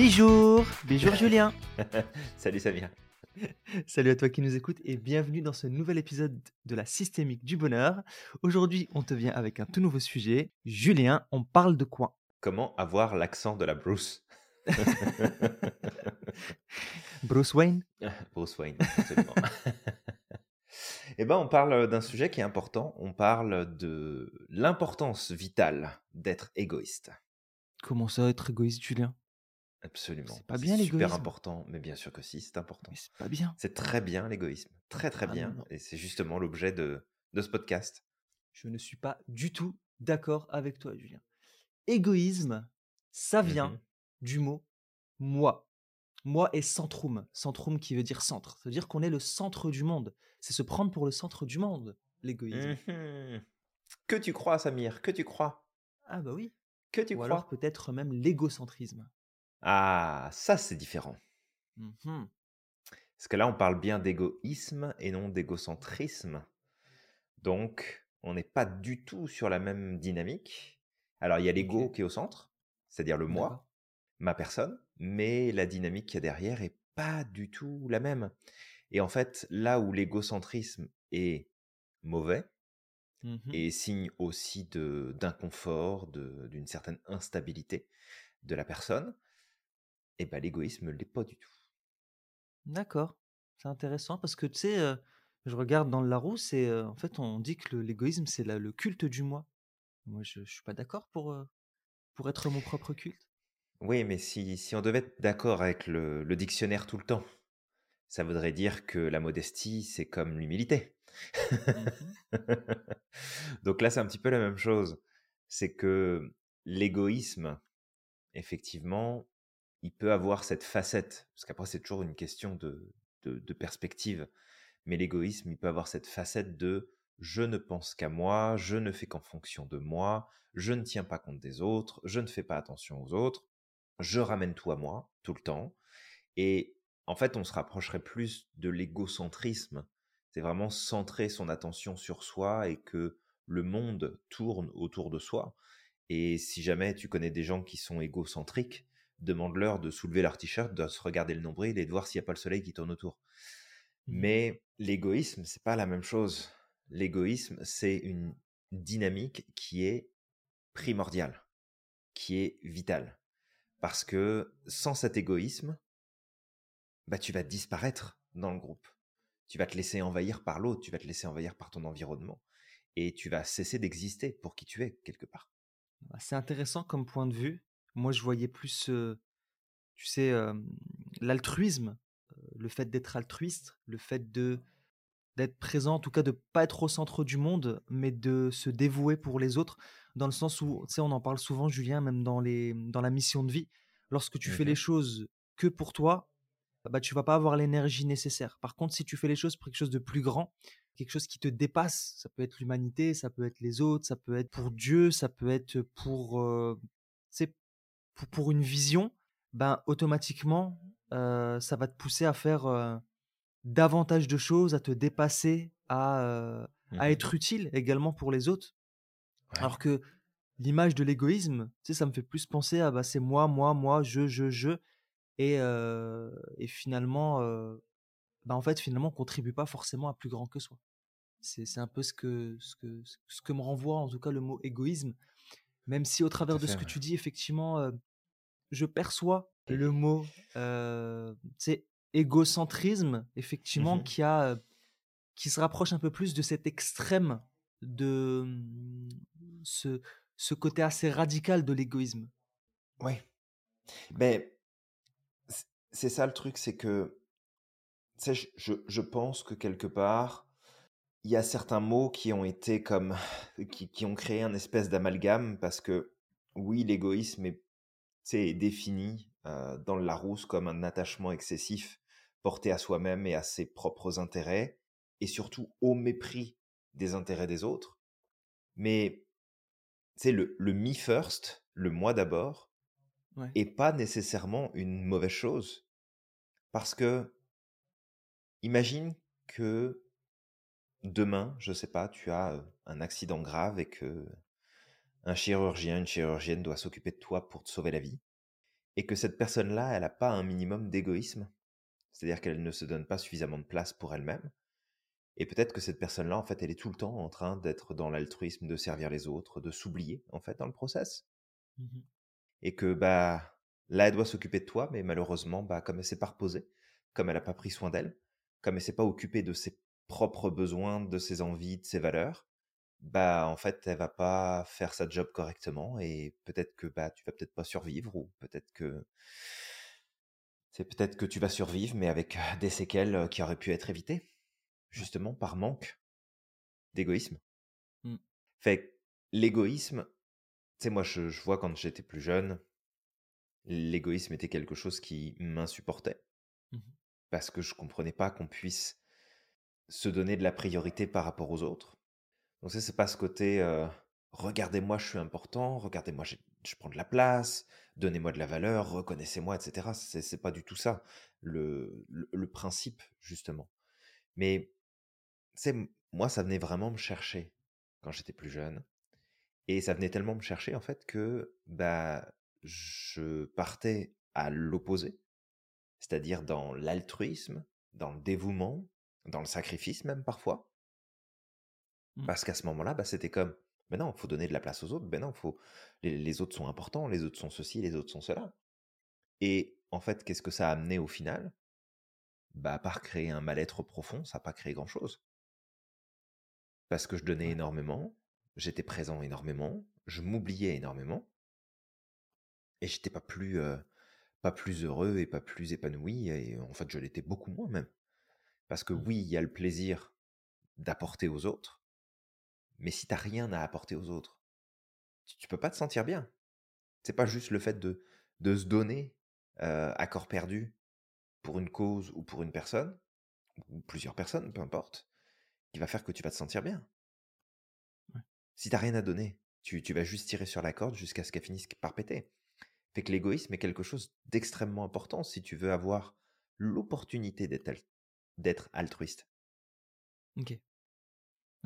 Bonjour, bonjour Julien. Salut Samir. Salut à toi qui nous écoutes et bienvenue dans ce nouvel épisode de la systémique du bonheur. Aujourd'hui, on te vient avec un tout nouveau sujet. Julien, on parle de quoi? Comment avoir l'accent de la Bruce Bruce Wayne? Bruce Wayne, absolument. eh ben, on parle d'un sujet qui est important. On parle de l'importance vitale d'être égoïste. Comment ça être égoïste, Julien? Absolument. C'est pas bien super l'égoïsme. important, mais bien sûr que si, c'est important. Mais c'est pas bien. C'est très bien l'égoïsme, très très Ah bien, non, et c'est justement l'objet de, de ce podcast. Je ne suis pas du tout d'accord avec toi, Julien. Égoïsme, ça vient Mhm. du mot moi. Moi et centrum. Centrum qui veut dire centre. Ça veut dire qu'on est le centre du monde. C'est se prendre pour le centre du monde, l'égoïsme. Mhm. Que tu crois, Samir? Que tu crois? Ah bah oui. Que tu Ou crois? alors peut-être même l'égocentrisme. Ah, ça c'est différent. Mhm. Parce que là, on parle bien d'égoïsme et non d'égocentrisme. Donc, on n'est pas du tout sur la même dynamique. Alors, il y a l'ego qui est au centre, c'est-à-dire le moi, ma personne, mais la dynamique qu'il y a derrière est pas du tout la même. Et en fait, là où l'égocentrisme est mauvais Mhm. et signe aussi d'inconfort, d'une certaine instabilité de la personne, et ben l'égoïsme ne l'est pas du tout. D'accord. C'est intéressant parce que tu sais, euh, je regarde dans le Larousse et euh, en fait on dit que l'égoïsme c'est le culte du moi. Moi je, je suis pas d'accord pour, euh, pour être mon propre culte? Oui, mais si, si on devait être d'accord avec le, le dictionnaire tout le temps, ça voudrait dire que la modestie, c'est comme l'humilité. Mhm. Donc là, c'est un petit peu la même chose. C'est que l'égoïsme, effectivement, il peut avoir cette facette, parce qu'après, c'est toujours une question de, perspective, mais l'égoïsme, il peut avoir cette facette de je ne pense qu'à moi, je ne fais qu'en fonction de moi, je ne tiens pas compte des autres, je ne fais pas attention aux autres, je ramène tout à moi, tout le temps. Et en fait, on se rapprocherait plus de l'égocentrisme. C'est vraiment centrer son attention sur soi et que le monde tourne autour de soi. Et si jamais tu connais des gens qui sont égocentriques, demande-leur de soulever leur t-shirt, de se regarder le nombril et de voir s'il n'y a pas le soleil qui tourne autour. Mhm. Mais l'égoïsme, c'est pas la même chose. L'égoïsme, c'est une dynamique qui est primordiale, qui est vitale. Parce que sans cet égoïsme, bah, tu vas disparaître dans le groupe. Tu vas te laisser envahir par l'autre, tu vas te laisser envahir par ton environnement. Et tu vas cesser d'exister pour qui tu es, quelque part. Bah, C'est intéressant comme point de vue. Moi je voyais plus, euh, tu sais, euh, l'altruisme, le fait d'être altruiste, le fait de d'être présent, en tout cas de pas être au centre du monde, mais de se dévouer pour les autres, dans le sens où, tu sais, on en parle souvent, Julien, même dans, les, dans la mission de vie. Lorsque tu fais les Mhm. choses que pour toi, bah, tu vas pas avoir l'énergie nécessaire. Par contre, si tu fais les choses pour quelque chose de plus grand, quelque chose qui te dépasse, ça peut être l'humanité, ça peut être les autres, ça peut être pour Dieu, ça peut être pour, euh, pour, pour une vision, ben automatiquement, euh, ça va te pousser à faire euh, davantage de choses, à te dépasser, à, euh, à être utile également pour les autres. Ouais. Alors que l'image de l'égoïsme, tu sais, ça me fait plus penser à bah, c'est moi, moi, moi, je, je, je. Et, et finalement, bah, en fait, finalement, on contribue pas forcément à plus grand que soi. C'est un peu ce que, ce, que, ce que me renvoie en tout cas le mot égoïsme. Même si au travers de ce que tu dis, effectivement, je perçois le mot, euh, c'est égocentrisme, effectivement, Mhm. qui a, euh, qui se rapproche un peu plus de cet extrême de hum, ce, ce côté assez radical de l'égoïsme. Ouais. Mais c'est ça le truc, c'est que, je, je- pense que quelque part, il y a certains mots qui ont été comme, qui, qui ont créé un espèce d'amalgame parce que, oui, l'égoïsme est, est défini euh, dans le Larousse comme un attachement excessif porté à soi-même et à ses propres intérêts et surtout au mépris des intérêts des autres. Mais, sais, le, le me first, le moi d'abord, Ouais. est pas nécessairement une mauvaise chose. Parce que, imagine que demain, je sais pas, tu as un accident grave et que un chirurgien, une chirurgienne doit s'occuper de toi pour te sauver la vie. et que cette personne-là, elle n'a pas un minimum d'égoïsme, c'est-à-dire qu'elle ne se donne pas suffisamment de place pour elle-même, et peut-être que cette personne-là, en fait, elle est tout le temps en train d'être dans l'altruisme, de servir les autres, de s'oublier, en fait, dans le process. Mmh et que, bah, là, elle doit s'occuper de toi, mais malheureusement, bah, comme elle s'est pas reposée, comme elle n'a pas pris soin d'elle, comme elle s'est pas occupée de ses propres besoins, de ses envies, de ses valeurs, bah, en fait, elle va pas faire sa job correctement et peut-être que, bah, tu vas peut-être pas survivre ou peut-être que c'est peut-être que tu vas survivre, mais avec des séquelles qui auraient pu être évitées justement par manque d'égoïsme. Mmh. Fait l'égoïsme, tu sais, moi, je, vois quand j'étais plus jeune, l'égoïsme était quelque chose qui m'insupportait. Mmh parce que je comprenais pas qu'on puisse se donner de la priorité par rapport aux autres. Donc, c'est pas ce côté regardez-moi, je suis important, regardez-moi, je, prends de la place, donnez-moi de la valeur, reconnaissez-moi, etc. C'est pas du tout ça, le, le principe, justement. Mais c'est moi, ça venait vraiment me chercher quand j'étais plus jeune. Et ça venait tellement me chercher, en fait, que bah, je partais à l'opposé, c'est-à-dire dans l'altruisme, dans le dévouement, dans le sacrifice même parfois. Mmh. Parce qu'à ce moment-là, bah, c'était comme, ben non, il faut donner de la place aux autres, ben non, faut, les, les, autres sont importants, les autres sont ceci, les autres sont cela. Et en fait, qu'est-ce que ça a amené au final? Bah, à part créer un mal-être profond, ça n'a pas créé grand-chose. Parce que je donnais énormément, j'étais présent énormément, je m'oubliais énormément, et j'étais pas plus, pas plus heureux et pas plus épanoui, et en fait je l'étais beaucoup moins même. Parce que mmh. oui, il y a le plaisir d'apporter aux autres, mais si t'as rien à apporter aux autres, tu, peux pas te sentir bien. C'est pas juste le fait de, de se donner à corps perdu pour une cause ou pour une personne, ou plusieurs personnes, peu importe, qui va faire que tu vas te sentir bien. Si t'as rien à donner, tu, vas juste tirer sur la corde jusqu'à ce qu'elle finisse par péter. Fait que l'égoïsme est quelque chose d'extrêmement important si tu veux avoir l'opportunité d'être altruiste. Ok.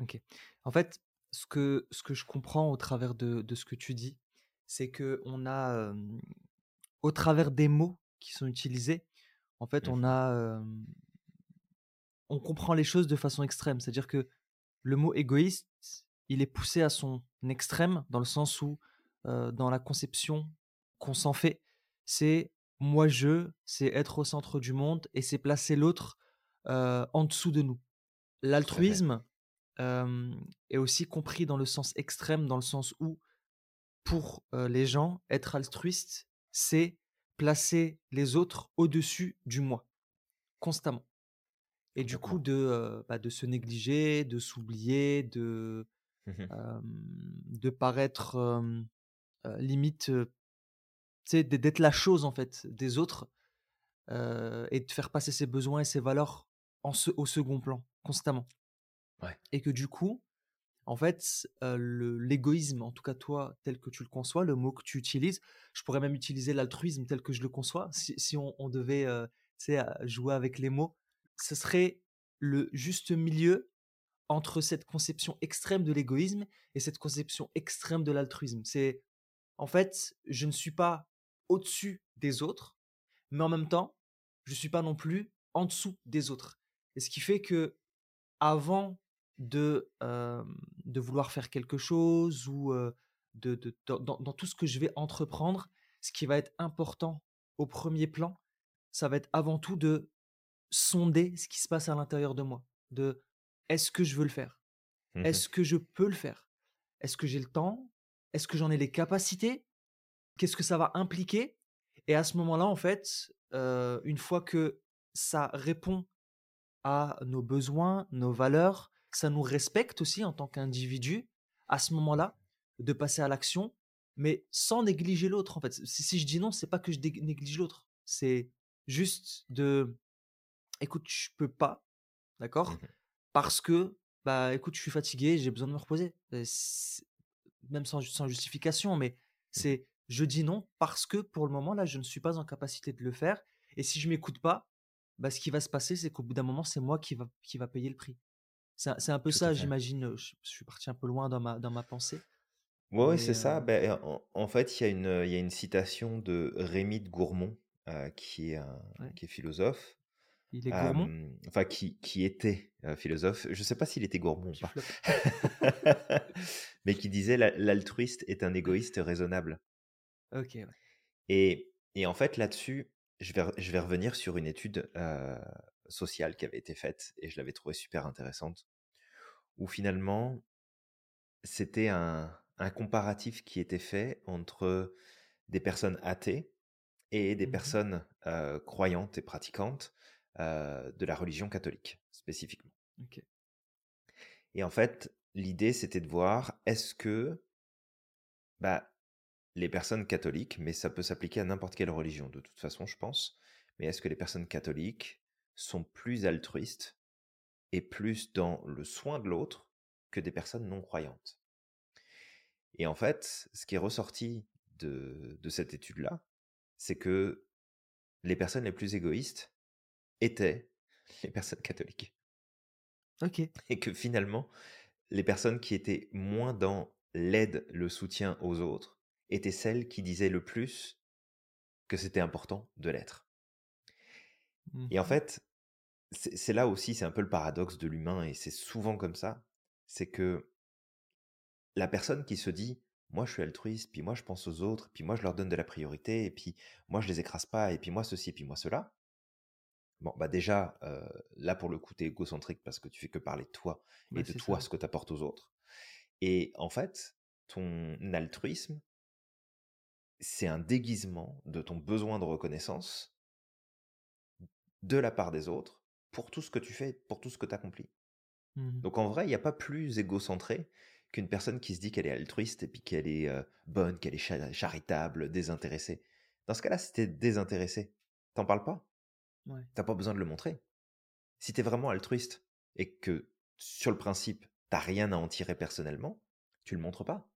Ok. En fait, ce que, ce que je comprends au travers de, ce que tu dis, c'est que on a, au travers des mots qui sont utilisés, en fait, on mmh a, on comprend les choses de façon extrême. C'est-à-dire que le mot égoïste, il est poussé à son extrême dans le sens où, dans la conception qu'on s'en fait, c'est moi je, c'est être au centre du monde et c'est placer l'autre en dessous de nous. L'altruisme est aussi compris dans le sens extrême, dans le sens où, pour les gens, être altruiste, c'est placer les autres au-dessus du moi, constamment. Et du coup, de, bah, de se négliger, de s'oublier, de, mmh de paraître limite, d'être la chose en fait des autres et de faire passer ses besoins et ses valeurs en au second plan, constamment. Et que du coup, en fait, l'égoïsme, en tout cas toi, tel que tu le conçois, le mot que tu utilises, je pourrais même utiliser l'altruisme tel que je le conçois, si, si on, on, devait jouer avec les mots ce serait le juste milieu entre cette conception extrême de l'égoïsme et cette conception extrême de l'altruisme. C'est en fait, je ne suis pas au-dessus des autres, mais en même temps, je ne suis pas non plus en dessous des autres. Et ce qui fait que avant de, de vouloir faire quelque chose ou de, dans, tout ce que je vais entreprendre, ce qui va être important au premier plan, ça va être avant tout de sonder ce qui se passe à l'intérieur de moi. De est-ce que je veux le faire? Mmh Est-ce que je peux le faire? Est-ce que j'ai le temps? Est-ce que j'en ai les capacités? Qu'est-ce que ça va impliquer? Et à ce moment-là, en fait, une fois que ça répond à nos besoins, nos valeurs, ça nous respecte aussi en tant qu'individu, à ce moment-là, de passer à l'action, mais sans négliger l'autre. En fait, si, si je dis non, c'est pas que je néglige l'autre, c'est juste de écoute, je peux pas, d'accord? Mmh Parce que, bah, écoute, je suis fatigué, j'ai besoin de me reposer. même sans, sans, justification, mais mmh. c'est je dis non parce que pour le moment, là, je ne suis pas en capacité de le faire. Et si je m'écoute pas, bah, ce qui va se passer, c'est qu'au bout d'un moment, c'est moi qui va, qui va payer le prix. C'est un peu ça, j'imagine. Je, suis parti un peu loin dans ma, dans ma pensée. Ouais, ouais, c'est ça. Ben, en, en fait, il y a une, y a une citation de Rémy de Gourmont, euh, qui est un, ouais, qui est philosophe, il est gourmand, euh, enfin qui, qui était philosophe. Je ne sais pas s'il était gourmand ou pas, mais qui disait la- l'altruiste est un égoïste raisonnable. Ok, ouais. Et, et en fait, là-dessus, je vais, je vais revenir sur une étude sociale qui avait été faite et je l'avais trouvée super intéressante, où finalement, c'était un, un comparatif qui était fait entre des personnes athées et des Mhm. personnes euh, croyantes et pratiquantes euh, de la religion catholique, spécifiquement. Et en fait, l'idée, c'était de voir est-ce que bah, les personnes catholiques, mais ça peut s'appliquer à n'importe quelle religion de toute façon, je pense, mais est-ce que les personnes catholiques sont plus altruistes et plus dans le soin de l'autre que des personnes non croyantes Et en fait, ce qui est ressorti de, de cette étude-là, c'est que les personnes les plus égoïstes étaient les personnes catholiques. Ok. Et que finalement, les personnes qui étaient moins dans l'aide, le soutien aux autres, étaient celles qui disaient le plus que c'était important de l'être. Et en Mhm. fait, c'est là aussi, c'est un peu le paradoxe de l'humain, et c'est souvent comme ça, c'est que la personne qui se dit, moi je suis altruiste, puis moi je pense aux autres, puis moi je leur donne de la priorité, et puis moi je les écrase pas, et puis moi ceci, et puis moi cela. Bon, bah déjà, euh, là pour le coup, t'es égocentrique parce que tu fais que parler de toi et de toi, ça. ce que tu apportes aux autres. Et en fait, ton altruisme, c'est un déguisement de ton besoin de reconnaissance de la part des autres pour tout ce que tu fais, pour tout ce que tu accomplis. Mhm. Donc en vrai, il n'y a pas plus égocentré qu'une personne qui se dit qu'elle est altruiste et puis qu'elle est euh, bonne, qu'elle est cha- charitable, désintéressée. Dans ce cas-là, si t'es désintéressé, t'en parles pas. Ouais. T'as pas besoin de le montrer. Si t'es vraiment altruiste et que sur le principe, t'as rien à en tirer personnellement, tu le montres pas.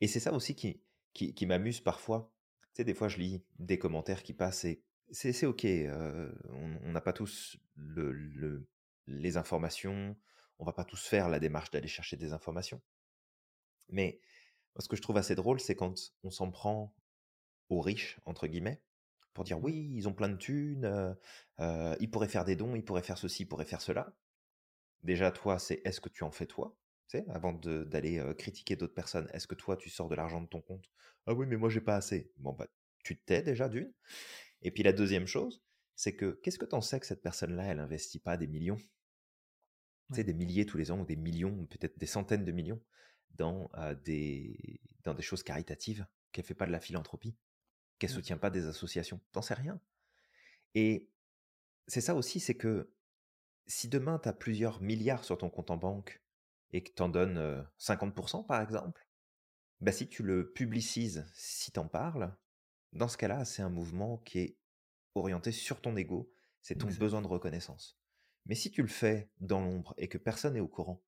Et c'est ça aussi qui, qui, qui m'amuse parfois. Tu sais, des fois, je lis des commentaires qui passent et c'est ok. euh, on n'a pas tous le, le- les informations. On va pas tous faire la démarche d'aller chercher des informations. Mais ce que je trouve assez drôle, c'est quand on s'en prend aux riches, entre guillemets, pour dire Mhm. oui, ils ont plein de thunes, euh, euh, ils pourraient faire des dons, ils pourraient faire ceci, ils pourraient faire cela. Déjà, toi, c'est est-ce que tu en fais toi? Avant d'aller critiquer d'autres personnes, est-ce que toi, tu sors de l'argent de ton compte? Ah oui, mais moi, j'ai pas assez. Bon, bah, tu te tais déjà d'une. Et puis la deuxième chose, c'est que qu'est-ce que t'en sais que cette personne-là, elle investit pas des millions? Tu sais, des milliers tous les ans, ou des millions, peut-être des centaines de millions, dans, euh, des, dans des choses caritatives, qu'elle fait pas de la philanthropie, qu'elle Ouais. soutient pas des associations. T'en sais rien. Et c'est ça aussi, c'est que si demain tu as plusieurs milliards sur ton compte en banque et que tu en donnes euh, 50% par exemple, bah si tu le publicises, si tu en parles, dans ce cas-là, c'est un mouvement qui est orienté sur ton ego, c'est ton besoin de reconnaissance. Mais si tu le fais dans l'ombre et que personne n'est au courant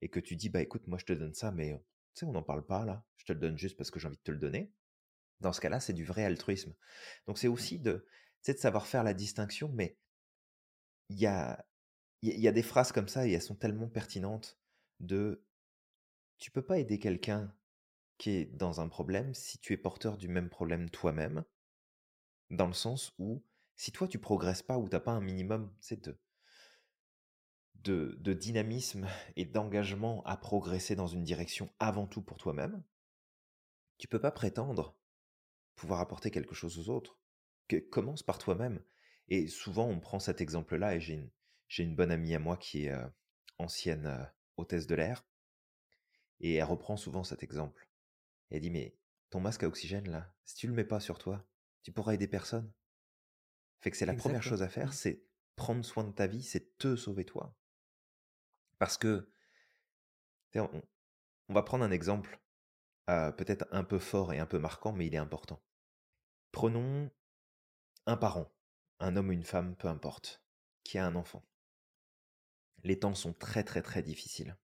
et que tu dis bah écoute, moi je te donne ça, mais euh, tu sais, on n'en parle pas là, je te le donne juste parce que j'ai envie de te le donner, dans ce cas-là, c'est du vrai altruisme. Donc c'est aussi de, de savoir faire la distinction, mais il y a, y a des phrases comme ça et elles sont tellement pertinentes de tu peux pas aider quelqu'un qui est dans un problème si tu es porteur du même problème toi-même, dans le sens où si toi tu progresses pas ou t'as pas un minimum de, de, dynamisme et d'engagement à progresser dans une direction avant tout pour toi-même, tu peux pas prétendre pouvoir apporter quelque chose aux autres. Que, commence par toi-même. Et souvent on prend cet exemple-là et j'ai une, une bonne amie à moi qui est euh, ancienne euh, hôtesse de l'air et elle reprend souvent cet exemple. Et elle dit mais ton masque à oxygène là, si tu le mets pas sur toi, tu pourras aider personne. Fait que c'est la première chose à faire, Mhm. c'est prendre soin de ta vie, c'est te sauver toi. Parce que, on va prendre un exemple euh, peut-être un peu fort et un peu marquant, mais il est important. Prenons un parent, un homme ou une femme, peu importe, qui a un enfant. Les temps sont très très très difficiles.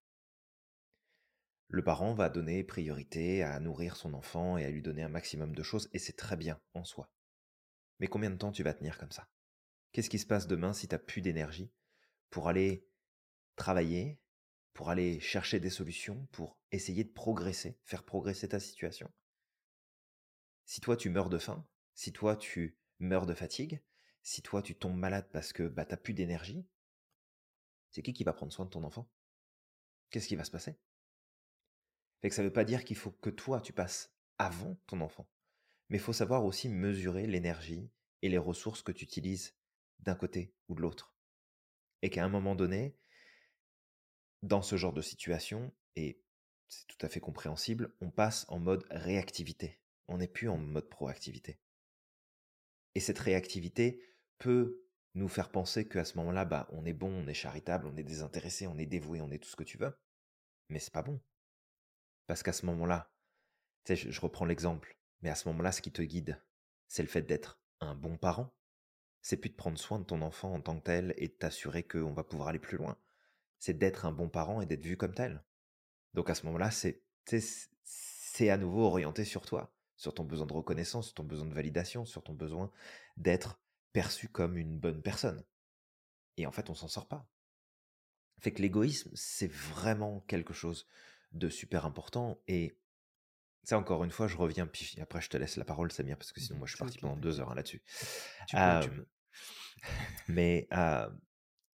Le parent va donner priorité à nourrir son enfant et à lui donner un maximum de choses, et c'est très bien en soi. Mais combien de temps tu vas tenir comme ça? Qu'est-ce qui se passe demain si tu plus d'énergie pour aller travailler, pour aller chercher des solutions, pour essayer de progresser, faire progresser ta situation? Si toi tu meurs de faim, si toi tu meurs de fatigue, si toi tu tombes malade parce que bah, tu plus d'énergie, c'est qui qui va prendre soin de ton enfant? Qu'est-ce qui va se passer? Fait que ça ne veut pas dire qu'il faut que toi tu passes avant ton enfant, mais il faut savoir aussi mesurer l'énergie et les ressources que tu utilises d'un côté ou de l'autre. Et qu'à un moment donné, dans ce genre de situation, et c'est tout à fait compréhensible, on passe en mode réactivité. On n'est plus en mode proactivité. Et cette réactivité peut nous faire penser qu'à ce moment-là, bah, on est bon, on est charitable, on est désintéressé, on est dévoué, on est tout ce que tu veux. Mais c'est pas bon. Parce qu'à ce moment-là, je, reprends l'exemple, mais à ce moment-là, ce qui te guide, c'est le fait d'être un bon parent. C'est plus de prendre soin de ton enfant en tant que tel et de t'assurer qu'on va pouvoir aller plus loin. C'est d'être un bon parent et d'être vu comme tel. Donc à ce moment-là, c'est, c'est à nouveau orienté sur toi, sur ton besoin de reconnaissance, sur ton besoin de validation, sur ton besoin d'être perçu comme une bonne personne. Et en fait, on s'en sort pas. Fait que l'égoïsme, c'est vraiment quelque chose de super important. Et ça, encore une fois, je reviens, puis après, je te laisse la parole, Samir, parce que sinon, moi, je suis parti pendant deux heures hein, là-dessus. mais,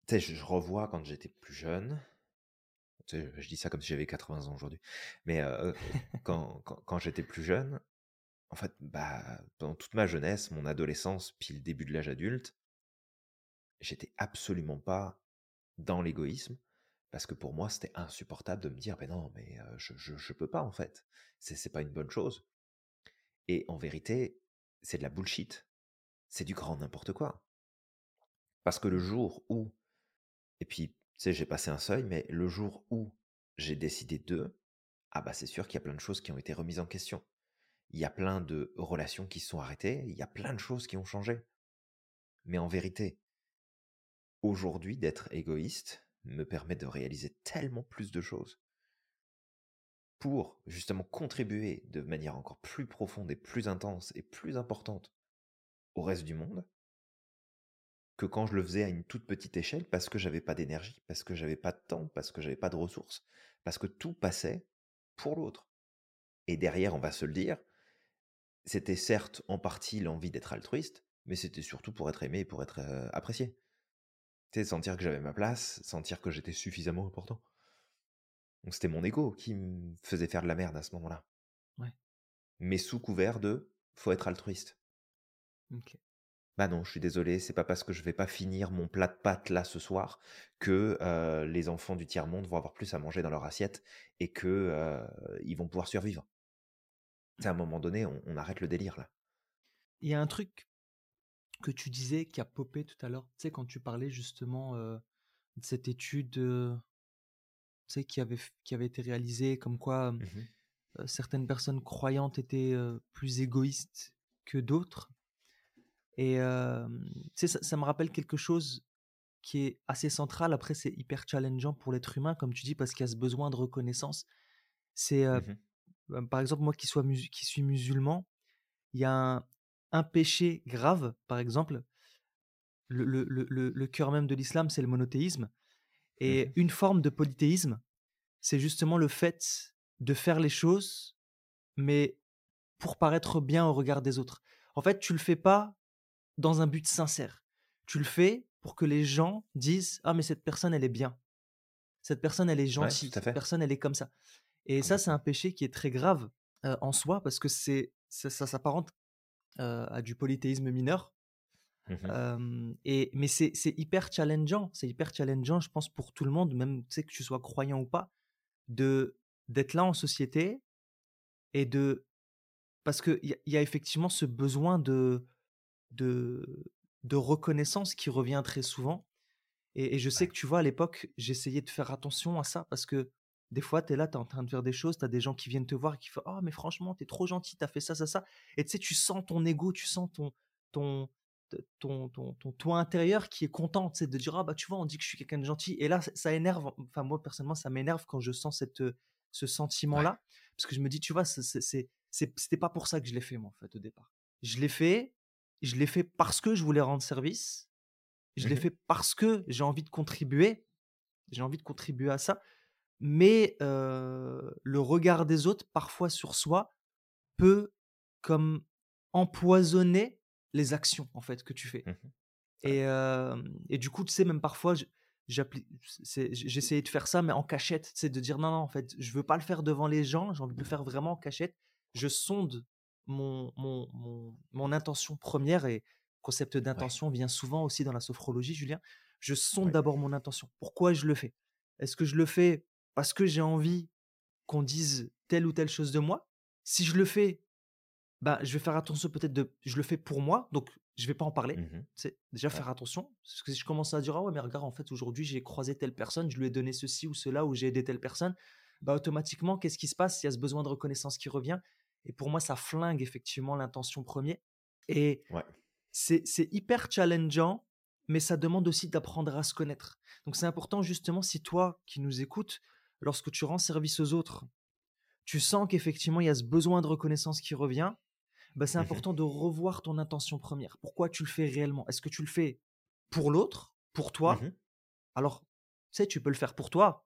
tu sais, je, revois quand j'étais plus jeune. je dis ça comme si j'avais 80 ans aujourd'hui. Mais quand, quand, j'étais plus jeune, en fait, bah, pendant toute ma jeunesse, mon adolescence, puis le début de l'âge adulte, j'étais absolument pas dans l'égoïsme. Parce que pour moi, c'était insupportable de me dire, ben non, mais je, je, peux pas en fait. C'est, pas une bonne chose. Et en vérité, c'est de la bullshit. C'est du grand n'importe quoi. Parce que le jour où, et puis, tu sais, j'ai passé un seuil, mais le jour où j'ai décidé de, ah bah c'est sûr qu'il y a plein de choses qui ont été remises en question. Il y a plein de relations qui se sont arrêtées, il y a plein de choses qui ont changé. Mais en vérité, aujourd'hui, d'être égoïste, me permet de réaliser tellement plus de choses pour justement contribuer de manière encore plus profonde et plus intense et plus importante au reste du monde que quand je le faisais à une toute petite échelle parce que j'avais pas d'énergie, parce que j'avais pas de temps, parce que j'avais pas de ressources, parce que tout passait pour l'autre. Et derrière, on va se le dire, c'était certes en partie l'envie d'être altruiste, mais c'était surtout pour être aimé et pour être euh, apprécié. Tu sais, sentir que j'avais ma place, sentir que j'étais suffisamment important. Donc c'était mon ego qui me faisait faire de la merde à ce moment-là. Ouais. Mais sous couvert de faut être altruiste. Ok. Bah non, je suis désolé, c'est pas parce que je vais pas finir mon plat de pâtes là ce soir que euh, les enfants du tiers-monde vont avoir plus à manger dans leur assiette et que euh, ils vont pouvoir survivre. à un moment donné, on, on arrête le délire là. Il y a un truc que tu disais qui a popé tout à l'heure, tu sais, quand tu parlais justement de cette étude tu sais, qui, avait, qui avait été réalisée, comme quoi mmh certaines personnes croyantes étaient plus égoïstes que d'autres. Et tu sais, ça, ça, me rappelle quelque chose qui est assez central. Après, c'est hyper challengeant pour l'être humain, comme tu dis, parce qu'il y a ce besoin de reconnaissance. C'est, mmh par exemple, moi qui, sois qui suis musulman, il y a un, un péché grave, par exemple, le, le, le, le cœur même de l'islam, c'est le monothéisme. Et mmh une forme de polythéisme, c'est justement le fait de faire les choses, mais pour paraître bien au regard des autres. En fait, tu le fais pas dans un but sincère. Tu le fais pour que les gens disent Ah, mais cette personne, elle est bien. Cette personne, elle est gentille. cette personne, elle est comme ça. Et ça, c'est un péché qui est très grave en soi parce que c'est ça, ça s'apparente à du polythéisme mineur. Mmh et, mais c'est hyper challengeant, c'est hyper challengeant, je pense, pour tout le monde, même que tu sois croyant ou pas, de d'être là en société et de parce qu'il y, y, a effectivement ce besoin de, de, de reconnaissance qui revient très souvent. Et, et je sais que tu vois, à l'époque, j'essayais de faire attention à ça parce que des fois, tu es là, tu es en train de faire des choses, tu as des gens qui viennent te voir et qui font Oh, mais franchement, tu es trop gentil, tu as fait ça, ça, ça. Et tu sais, tu sens ton ego, tu sens ton, ton, ton, ton, ton toi intérieur qui est content de dire Ah, bah, tu vois, on dit que je suis quelqu'un de gentil. Et là, ça énerve. Enfin, moi, personnellement, ça m'énerve quand je sens cette, ce sentiment-là. Parce que je me dis Tu vois, c'était pas pour ça que je l'ai fait, moi, en fait, au départ. Je l'ai fait, je l'ai fait parce que je voulais rendre service. Je l'ai mmh fait parce que j'ai envie de contribuer. J'ai envie de contribuer à ça mais le regard des autres, parfois sur soi, peut comme empoisonner les actions en fait que tu fais. Mmh et, et, du coup, tu sais, même parfois, j'essayais de faire ça, mais en cachette, c'est de dire non, non, en fait, je veux pas le faire devant les gens, j'ai envie de le faire vraiment en cachette. Je sonde mon, mon, mon, mon intention première et le concept d'intention vient souvent aussi dans la sophrologie, Julien. Je sonde d'abord mon intention. Pourquoi je le fais? Est-ce que je le fais parce que j'ai envie qu'on dise telle ou telle chose de moi Si je le fais, bah, je vais faire attention peut-être de. Je le fais pour moi, donc je vais pas en parler. Mmh C'est déjà faire attention. Parce que si je commence à dire ah ouais mais regarde en fait aujourd'hui j'ai croisé telle personne, je lui ai donné ceci ou cela ou j'ai aidé telle personne, bah automatiquement qu'est-ce qui se passe? Il y a ce besoin de reconnaissance qui revient. Et pour moi ça flingue effectivement l'intention premier. Et c'est hyper challengeant, mais ça demande aussi d'apprendre à se connaître. Donc c'est important justement si toi qui nous écoutes, lorsque tu rends service aux autres, tu sens qu'effectivement il y a ce besoin de reconnaissance qui revient bah, c'est mmh important de revoir ton intention première. Pourquoi tu le fais réellement? Est-ce que tu le fais pour l'autre, pour toi? Mmh Alors, tu sais, tu peux le faire pour toi,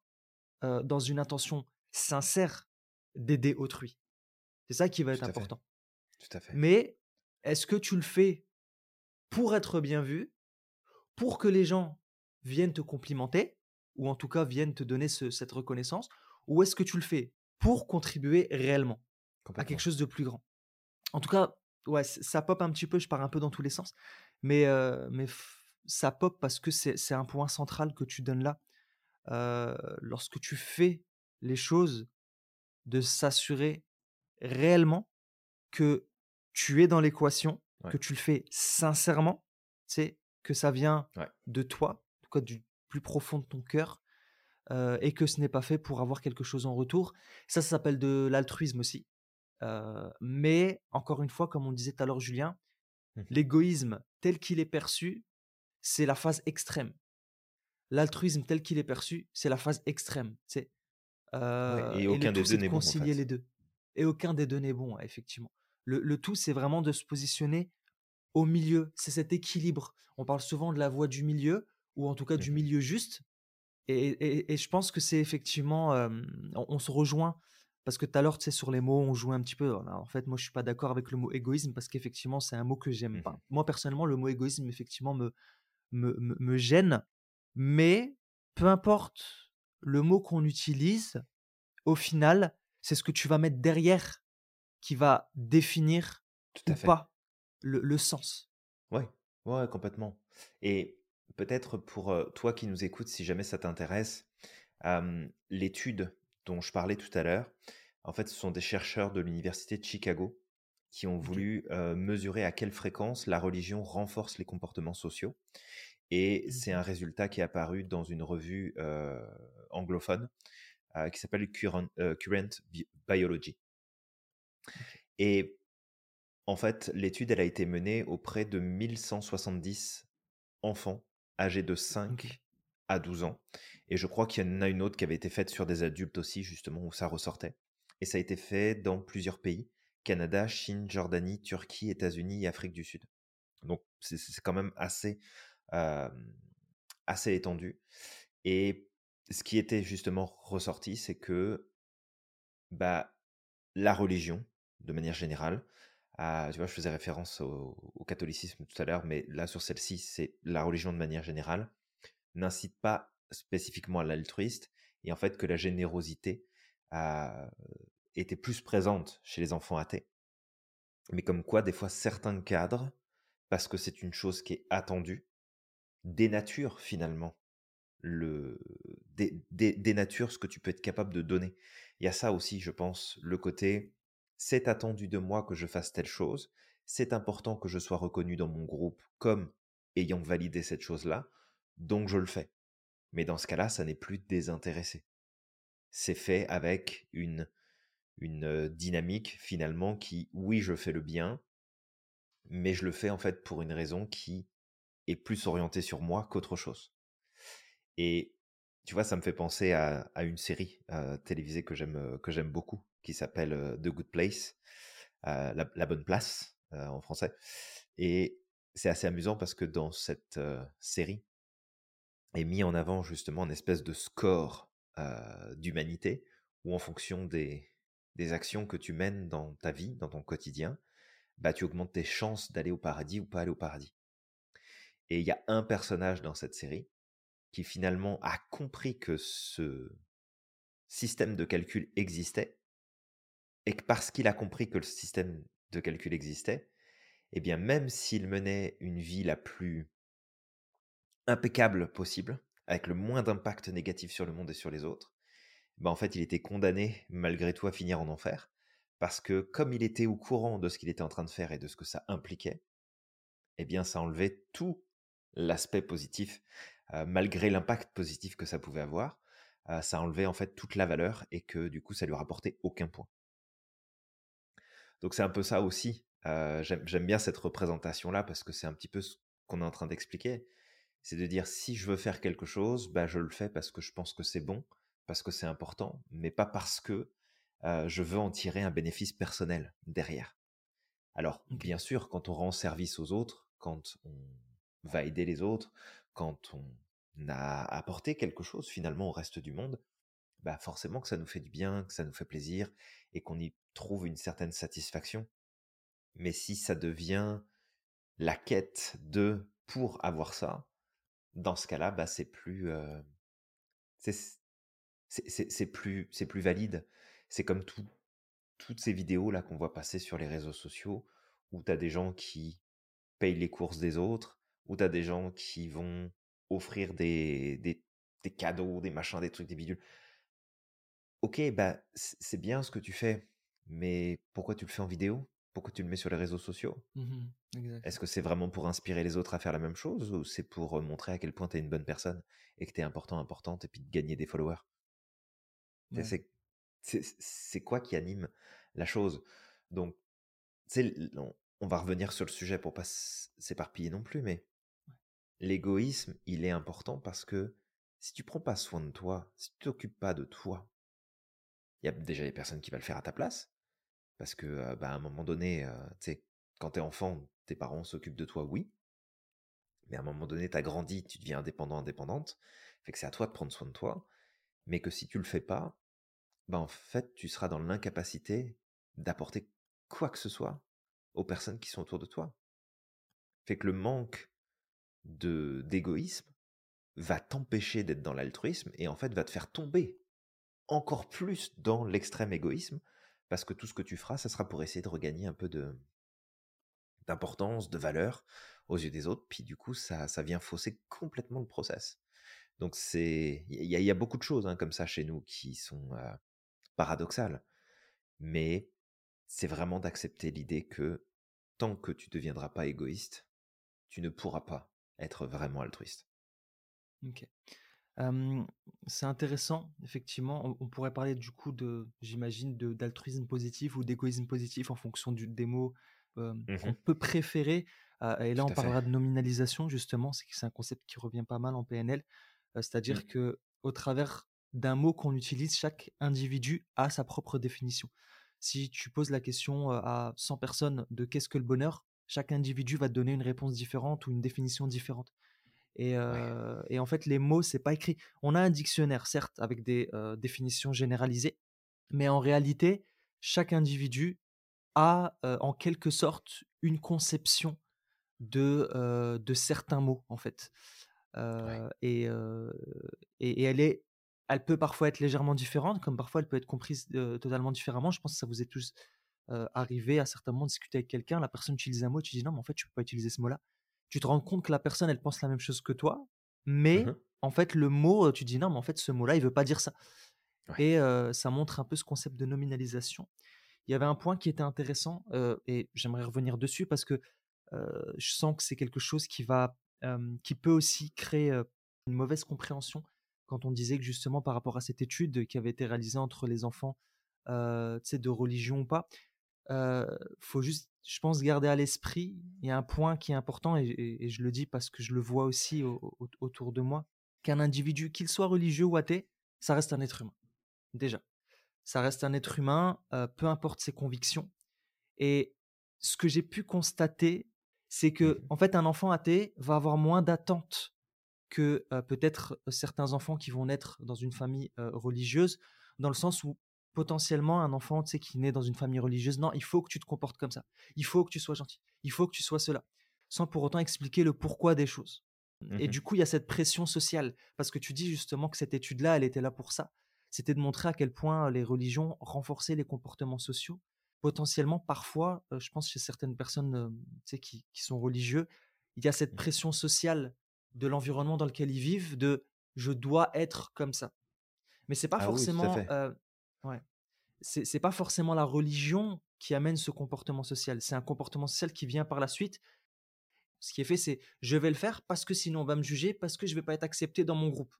dans une intention sincère d'aider autrui. C'est ça qui va être important. Tout à fait. Mais est-ce que tu le fais pour être bien vu, pour que les gens viennent te complimenter, ou en tout cas viennent te donner cette reconnaissance, ou est-ce que tu le fais pour contribuer réellement à quelque chose de plus grand? En tout cas, ouais, ça pop un petit peu, je pars un peu dans tous les sens, mais, mais ça pop parce que c'est un point central que tu donnes là. lorsque tu fais les choses, de s'assurer réellement que tu es dans l'équation, que tu le fais sincèrement, c'est que ça vient de toi, en tout cas du plus profond de ton cœur, et que ce n'est pas fait pour avoir quelque chose en retour. Ça, ça s'appelle de l'altruisme aussi mais encore une fois, comme on disait tout à l'heure, Julien, mmh l'égoïsme tel qu'il est perçu, c'est la phase extrême. L'altruisme tel qu'il est perçu, c'est la phase extrême. C'est et aucun des deux n'est bon. Concilier les deux. Et aucun des deux n'est bon, effectivement. Le, tout, c'est vraiment de se positionner au milieu. C'est cet équilibre. On parle souvent de la voie du milieu, ou en tout cas du milieu juste. Et, je pense que c'est effectivement, on, se rejoint parce que tout à l'heure, tu sais, sur les mots, on jouait un petit peu. En fait, moi, je suis pas d'accord avec le mot égoïsme parce qu'effectivement, c'est un mot que j'aime pas. Mmh moi, personnellement, le mot égoïsme, effectivement, me, me, me, gêne. Mais peu importe le mot qu'on utilise, au final, c'est ce que tu vas mettre derrière qui va définir Tout ou pas le, le sens. Ouais, ouais, complètement. Et peut-être pour toi qui nous écoutes, si jamais ça t'intéresse, l'étude dont je parlais tout à l'heure, en fait, ce sont des chercheurs de l'université de Chicago qui ont voulu mesurer à quelle fréquence la religion renforce les comportements sociaux. Et c'est un résultat qui est apparu dans une revue anglophone qui s'appelle Current, Biology. Et en fait, l'étude, elle a été menée auprès de 1170 enfants âgés de 5 à 12 ans. Et je crois qu'il y en a une autre qui avait été faite sur des adultes aussi, justement, où ça ressortait. Et ça a été fait dans plusieurs pays. Canada, Chine, Jordanie, Turquie, États-Unis et Afrique du Sud. Donc c'est quand même assez, assez étendu. Et ce qui était justement ressorti, c'est que bah, la religion, de manière générale, tu vois, je faisais référence au catholicisme tout à l'heure, mais là sur celle-ci, c'est la religion de manière générale, n'incite pas spécifiquement à l'altruiste, et en fait que la générosité était plus présente chez les enfants athées. Mais comme quoi, des fois, certains cadres, parce que c'est une chose qui est attendue, dénaturent finalement le dénature ce que tu peux être capable de donner. Il y a ça aussi, je pense, le côté c'est attendu de moi que je fasse telle chose, c'est important que je sois reconnu dans mon groupe comme ayant validé cette chose-là, donc je le fais. Mais dans ce cas-là, ça n'est plus désintéressé. C'est fait avec une, une dynamique finalement qui, oui, je fais le bien, mais je le fais en fait pour une raison qui est plus orientée sur moi qu'autre chose. Et tu vois, ça me fait penser à, une série télévisée que j'aime que j'aime beaucoup, qui s'appelle The Good Place, la, bonne place en français. Et c'est assez amusant parce que dans cette série, est mis en avant justement une espèce de score d'humanité ou en fonction des, des actions que tu mènes dans ta vie, dans ton quotidien, bah, tu augmentes tes chances d'aller au paradis ou pas aller au paradis. Et il y a un personnage dans cette série qui finalement a compris que ce système de calcul existait, et que parce qu'il a compris que le système de calcul existait, eh bien même s'il menait une vie la plus impeccable possible, avec le moins d'impact négatif sur le monde et sur les autres, bah en fait il était condamné malgré tout à finir en enfer, parce que comme il était au courant de ce qu'il était en train de faire et de ce que ça impliquait, eh bien ça enlevait tout l'aspect positif, malgré l'impact positif que ça pouvait avoir, ça enlevait en fait toute la valeur et que du coup ça lui rapportait aucun point. Donc c'est un peu ça aussi. J'aime bien cette représentation-là parce que c'est un petit peu ce qu'on est en train d'expliquer. C'est de dire si je veux faire quelque chose, bah, je le fais parce que je pense que c'est bon, parce que c'est important, mais pas parce que je veux en tirer un bénéfice personnel derrière. Alors, bien sûr, quand on rend service aux autres, quand on va aider les autres, quand on a apporté quelque chose finalement au reste du monde, bah forcément que ça nous fait du bien, que ça nous fait plaisir et qu'on y trouve une certaine satisfaction. Mais si ça devient la quête de pour avoir ça, dans ce cas-là, bah c'est plus c'est plus c'est plus valide. C'est comme tout, toutes ces vidéos là qu'on voit passer sur les réseaux sociaux où tu as des gens qui payent les courses des autres, où tu as des gens qui vont offrir des, des, des, cadeaux, des machins, des trucs, des bidules. Ok, bah c'est bien ce que tu fais, mais pourquoi tu le fais en vidéo? Pourquoi tu le mets sur les réseaux sociaux? Mmh Est-ce que c'est vraiment pour inspirer les autres à faire la même chose ou c'est pour montrer à quel point tu es une bonne personne et que tu es important, importante et puis de gagner des followers? C'est quoi qui anime la chose? Donc, on, on va revenir sur le sujet pour pas s'éparpiller non plus, mais l'égoïsme, il est important parce que si tu prends pas soin de toi, si tu t'occupes pas de toi, il y a déjà des personnes qui vont le faire à ta place. Parce que, bah, à un moment donné, tu sais, quand t'es enfant, tes parents s'occupent de toi, oui. Mais à un moment donné, tu as grandi, tu deviens indépendant, indépendante. Fait que c'est à toi de prendre soin de toi. Mais que si tu le fais pas, bah, en fait, tu seras dans l'incapacité d'apporter quoi que ce soit aux personnes qui sont autour de toi. Fait que le manque de d'égoïsme va t'empêcher d'être dans l'altruisme et en fait va te faire tomber encore plus dans l'extrême égoïsme parce que tout ce que tu feras, ça sera pour essayer de regagner un peu d'importance, de valeur aux yeux des autres, puis du coup ça, ça vient fausser complètement le process. Donc c'est il y, a beaucoup de choses hein, comme ça chez nous qui sont euh, paradoxales, mais c'est vraiment d'accepter l'idée que tant que tu ne deviendras pas égoïste, tu ne pourras pas être vraiment altruiste. Ok. C'est intéressant, effectivement. On, pourrait parler du coup de, j'imagine, d'altruisme positif ou d'égoïsme positif en fonction du, des mots mmh qu'on peut préférer. et là, on parlera de nominalisation, justement. C'est c'est un concept qui revient pas mal en PNL. C'est-à-dire mmh. que au travers d'un mot qu'on utilise, chaque individu a sa propre définition. Si tu poses la question à 100 personnes de qu'est-ce que le bonheur, chaque individu va te donner une réponse différente ou une définition différente. Et, en fait, les mots, c'est pas écrit. On a un dictionnaire, certes, avec des définitions généralisées, mais en réalité, chaque individu a en quelque sorte une conception de, de certains mots, en fait. et, et, elle est, elle peut parfois être légèrement différente, comme parfois elle peut être comprise totalement différemment. Je pense que ça vous est tous arrivé à certains moments de discuter avec quelqu'un, la personne utilise un mot, tu dis non, mais en fait, tu peux pas utiliser ce mot-là. Tu te rends compte que la personne, elle pense la même chose que toi, mais mmh en fait, le mot, tu dis non, mais en fait, ce mot-là, il veut pas dire ça. Et ça montre un peu ce concept de nominalisation. Il y avait un point qui était intéressant, et j'aimerais revenir dessus parce que je sens que c'est quelque chose qui va, qui peut aussi créer une mauvaise compréhension quand on disait que justement par rapport à cette étude qui avait été réalisée entre les enfants de religion ou pas, faut juste, je pense, garder à l'esprit. Il y a un point qui est important, et, je le dis parce que je le vois aussi autour de moi, qu'un individu, qu'il soit religieux ou athée, ça reste un être humain. Déjà, ça reste un être humain, peu importe ses convictions. Et ce que j'ai pu constater, c'est que, mmh en fait, un enfant athée va avoir moins d'attentes que peut-être certains enfants qui vont naître dans une famille religieuse, dans le sens où potentiellement un enfant tu sais, qui naît dans une famille religieuse, non, il faut que tu te comportes comme ça, il faut que tu sois gentil, il faut que tu sois cela, sans pour autant expliquer le pourquoi des choses. Et Mmh du coup, il y a cette pression sociale, parce que tu dis justement que cette étude-là, elle était là pour ça. C'était de montrer à quel point les religions renforçaient les comportements sociaux. Potentiellement, parfois, je pense chez certaines personnes tu sais, qui, qui sont religieux, il y a cette Mmh. pression sociale de l'environnement dans lequel ils vivent, de je dois être comme ça. Mais c'est pas Ah forcément, euh, ouais, c'est c'est pas forcément la religion qui amène ce comportement social. C'est un comportement social qui vient par la suite. Ce qui est fait, c'est je vais le faire parce que sinon on va me juger, parce que je vais pas être accepté dans mon groupe.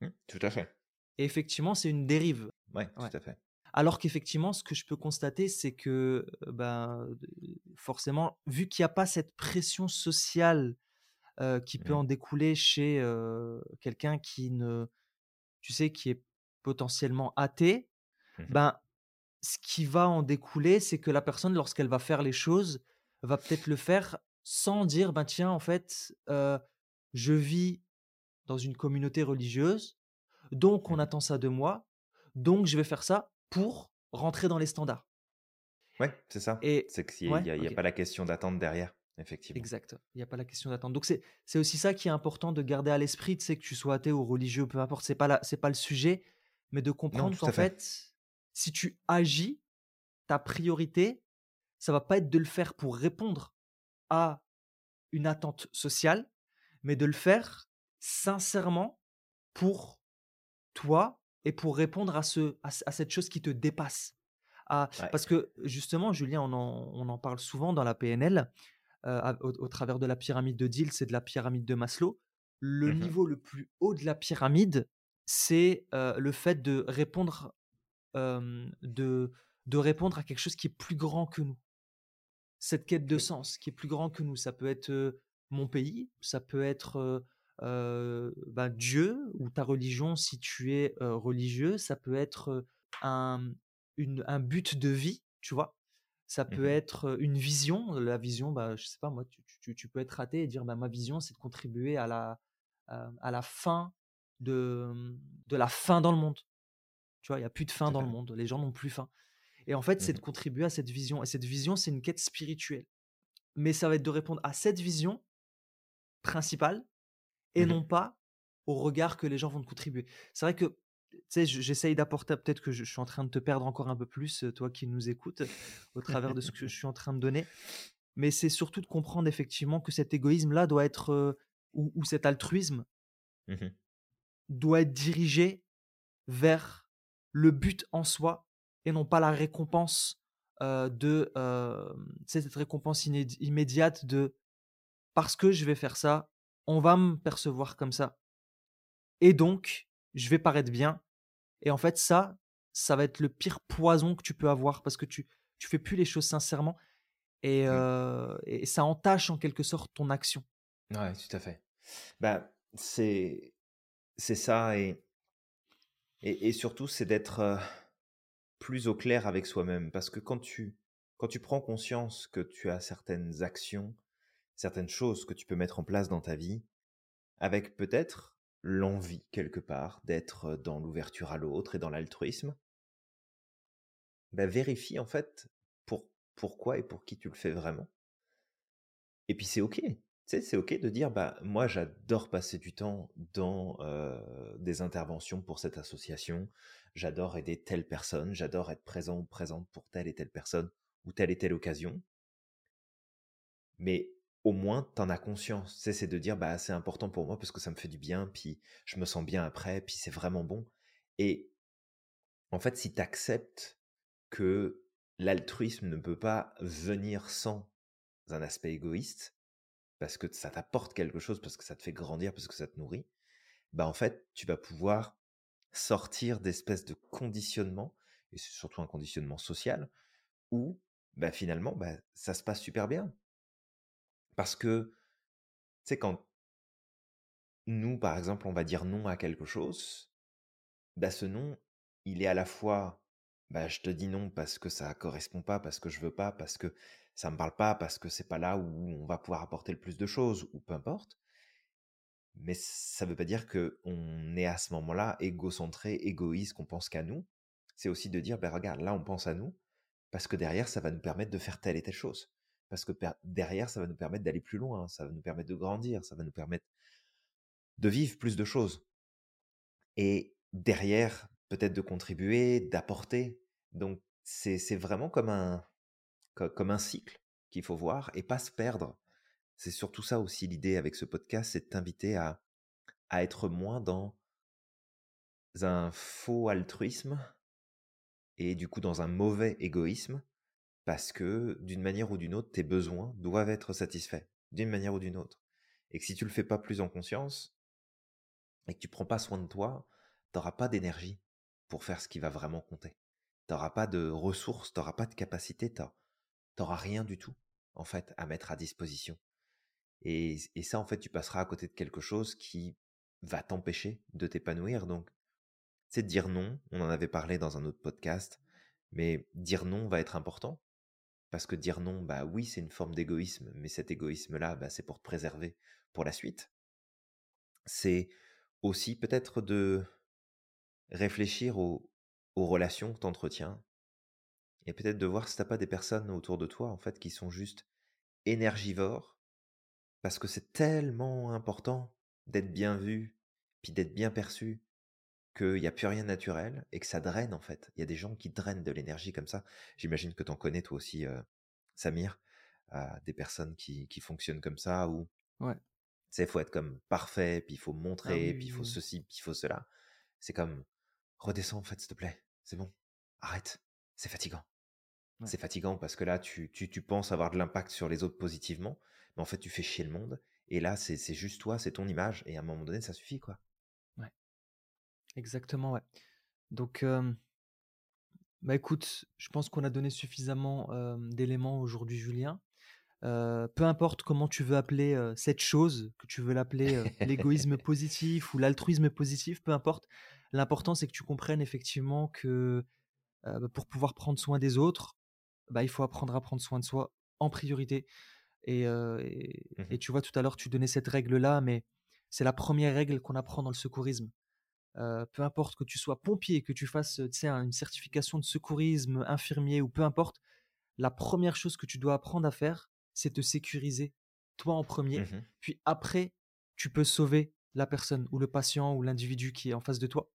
Mmh, tout à fait. Et effectivement, c'est une dérive. Ouais, Ouais. tout à fait. Alors qu'effectivement, ce que je peux constater, c'est que euh, ben, forcément, vu qu'il n'y a pas cette pression sociale euh, qui peut Mmh. en découler chez euh, quelqu'un qui ne, tu sais, qui est potentiellement athée, Mmh ben, ce qui va en découler, c'est que la personne, lorsqu'elle va faire les choses, va peut-être le faire sans dire, ben tiens, en fait, euh, je vis dans une communauté religieuse, donc on Mmh attend ça de moi, donc je vais faire ça pour rentrer dans les standards. Ouais, c'est ça. Et C'est qu'il y a ouais, il y a y pas la question d'attente derrière, effectivement. exact. Il n'y a pas la question d'attendre. Donc c'est c'est aussi ça qui est important de garder à l'esprit, tu sais, que tu sois athée ou religieux, peu importe, c'est pas la, c'est pas le sujet, mais de comprendre qu'en fait. fait, si tu agis, ta priorité, ça va pas être de le faire pour répondre à une attente sociale, mais de le faire sincèrement pour toi et pour répondre à, ce, à, ce- à cette chose qui te dépasse. À- Ouais. parce que justement, Julien, on en, on en parle souvent dans la PNL, euh, au, au travers de la pyramide de Dill, c'est de la pyramide de Maslow. Le Mmh niveau le plus haut de la pyramide, c'est euh, le fait de répondre, euh, de, de répondre à quelque chose qui est plus grand que nous cette quête de sens qui est plus grand que nous. Ça peut être mon pays, ça peut être ben, Dieu ou ta religion si tu es religieux, ça peut être un, une- un but de vie, tu vois? Ça peut Mmh être euh, une vision. La vision, bah, je sais pas moi, tu, tu- tu peux être raté et dire bah, ma vision, c'est de contribuer à la, à, à la fin de, de la fin dans le monde. Tu vois, il n'y a plus de faim dans le monde. Les gens n'ont plus faim. Et en fait, c'est de Mmh contribuer à cette vision. Et cette vision, c'est une quête spirituelle. Mais ça va être de répondre à cette vision principale et Mmh non pas au regard que les gens vont te contribuer. C'est vrai que, tu sais, je- j'essaye d'apporter, peut-être que je, je suis en train de te perdre encore un peu plus, euh, toi qui nous écoutes, au travers de ce que je suis en train de donner. Mais c'est surtout de comprendre effectivement que cet égoïsme-là doit être, euh, ou, ou cet altruisme Mmh doit être dirigé vers le but en soi et non pas la récompense euh, de euh, cette récompense immédiate de parce que je vais faire ça, on va me percevoir comme ça et donc je vais paraître bien et en fait ça ça va être le pire poison que tu peux avoir parce que tu tu fais plus les choses sincèrement et, Mmh. euh, et ça entache en quelque sorte ton action. Ouais, tout à fait. Bah, c'est c'est ça et et surtout, c'est d'être, plus au clair avec soi-même. Parce que quand tu quand tu prends conscience que tu as certaines actions, certaines choses que tu peux mettre en place dans ta vie, avec peut-être l'envie quelque part d'être, dans l'ouverture à l'autre et dans l'altruisme, bah, vérifie en fait pour pourquoi et pour qui tu le fais vraiment. Et puis c'est OK. Sais, c'est OK de dire, bah, moi j'adore passer du temps dans des interventions pour cette association, j'adore aider telle personne, j'adore être présent ou présente pour telle et telle personne ou telle et telle occasion, mais au moins t'en as conscience. C'est de dire, bah, c'est important pour moi parce que ça me fait du bien, puis je me sens bien après, puis c'est vraiment bon. Et en fait, si tu acceptes que l'altruisme ne peut pas venir sans un aspect égoïste, parce que ça t'apporte quelque chose, parce que ça te fait grandir, parce que ça te nourrit, bah en fait, tu vas pouvoir sortir d'espèces de conditionnement, et c'est surtout un conditionnement social, où bah, finalement, bah, ça se passe super bien. Parce que, tu sais, quand nous, par exemple, on va dire non à quelque chose, bah, ce non, il est à la fois, bah, je te dis non parce que ça correspond pas, parce que je veux pas, parce que ça me parle pas, parce que c'est pas là où on va pouvoir apporter le plus de choses, ou peu importe. Mais ça veut pas dire qu'on est à ce moment-là égocentré, égoïste, qu'on pense qu'à nous. C'est aussi de dire, ben regarde, là on pense à nous, parce que derrière, ça va nous permettre de faire telle et telle chose. Parce que derrière, ça va nous permettre d'aller plus loin, ça va nous permettre de grandir, ça va nous permettre de vivre plus de choses. Et derrière, peut-être de contribuer, d'apporter. Donc, c'est vraiment comme un, comme un cycle qu'il faut voir et pas se perdre. C'est surtout ça aussi l'idée avec ce podcast, c'est de t'inviter à, à être moins dans un faux altruisme et du coup dans un mauvais égoïsme parce que d'une manière ou d'une autre, tes besoins doivent être satisfaits d'une manière ou d'une autre. Et que si tu le fais pas plus en conscience et que tu prends pas soin de toi, tu n'auras pas d'énergie pour faire ce qui va vraiment compter. Tu n'auras pas de ressources, tu n'auras pas de capacité, n'auras rien du tout en fait à mettre à disposition. Et, ça, en fait, tu passeras à côté de quelque chose qui va t'empêcher de t'épanouir. Donc, c'est dire non. On en avait parlé dans un autre podcast, mais dire non va être important. Parce que dire non, bah oui, c'est une forme d'égoïsme, mais cet égoïsme-là, bah, c'est pour te préserver pour la suite. C'est aussi peut-être de réfléchir aux, aux relations que tu entretiens et peut-être de voir si tu n'as pas des personnes autour de toi, en fait, qui sont juste énergivores parce que c'est tellement important d'être bien vu, puis d'être bien perçu, qu'il n'y a plus rien de naturel et que ça draine en fait. Il y a des gens qui drainent de l'énergie comme ça. J'imagine que tu en connais toi aussi, euh, Samir, euh, des personnes qui, qui, fonctionnent comme ça, où ouais. il faut être comme parfait, puis il faut ah montrer, puis il faut ceci, puis il faut cela. C'est comme, redescends en fait, s'il te plaît, c'est bon, arrête, c'est fatigant. C'est fatigant parce que là, tu, tu, tu penses avoir de l'impact sur les autres positivement, mais en fait, tu fais chier le monde. Et là, c'est juste toi, c'est ton image. Et à un moment donné, ça suffit, quoi. Ouais. Exactement, ouais. Donc, bah écoute, je pense qu'on a donné suffisamment d'éléments aujourd'hui, Julien. peu importe comment tu veux appeler cette chose, que tu veux l'appeler l'égoïsme positif ou l'altruisme positif, peu importe. L'important, c'est que tu comprennes effectivement que bah, pour pouvoir prendre soin des autres, bah, il faut apprendre à prendre soin de soi en priorité. Et, mmh et, tu vois, tout à l'heure, tu donnais cette règle-là, mais c'est la première règle qu'on apprend dans le secourisme. peu importe que tu sois pompier, que tu fasses une certification de secourisme, infirmier ou peu importe, la première chose que tu dois apprendre à faire, c'est te sécuriser, toi en premier. Mmh Puis après, tu peux sauver la personne ou le patient ou l'individu qui est en face de toi.